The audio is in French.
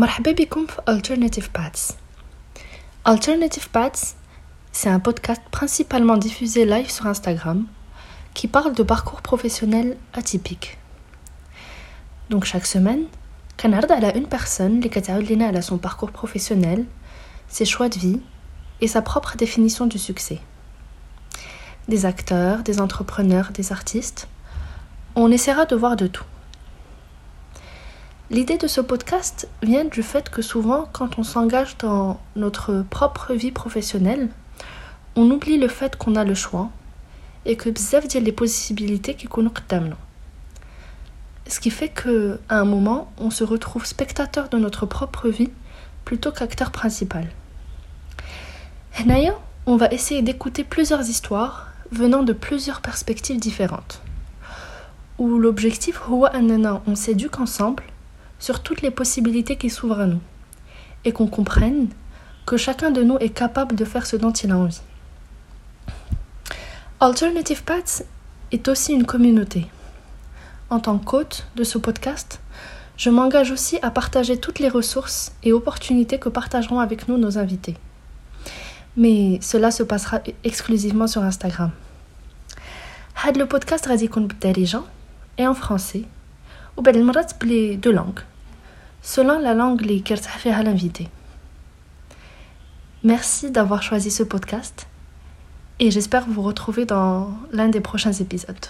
مرحبا بكم في Alternative Paths. Alternative Paths, c'est un podcast principalement diffusé live sur Instagram qui parle de parcours professionnel atypique. Donc chaque semaine, كنعرض على une personne اللي كتعاود لنا على son parcours professionnel, ses choix de vie et sa propre définition du succès. Des acteurs, des entrepreneurs, des artistes, on essaiera de voir de tout. L'idée de ce podcast vient du fait que souvent, quand on s'engage dans notre propre vie professionnelle, on oublie le fait qu'on a le choix et que bzaf a les possibilités qui nous Ce qui fait que à un moment, on se retrouve spectateur de notre propre vie plutôt qu'acteur principal. D'ailleurs, on va essayer d'écouter plusieurs histoires venant de plusieurs perspectives différentes. Où l'objectif on s'éduque ensemble sur toutes les possibilités qui s'ouvrent à nous et qu'on comprenne que chacun de nous est capable de faire ce dont il a envie. Alternative Paths est aussi une communauté. En tant qu'hôte de ce podcast, je m'engage aussi à partager toutes les ressources et opportunités que partageront avec nous nos invités. Mais cela se passera exclusivement sur Instagram. Had le podcast radicon gens et en français ou ben les deux langues selon la langue les à l'invité. Merci d'avoir choisi ce podcast et j'espère vous retrouver dans l'un des prochains épisodes.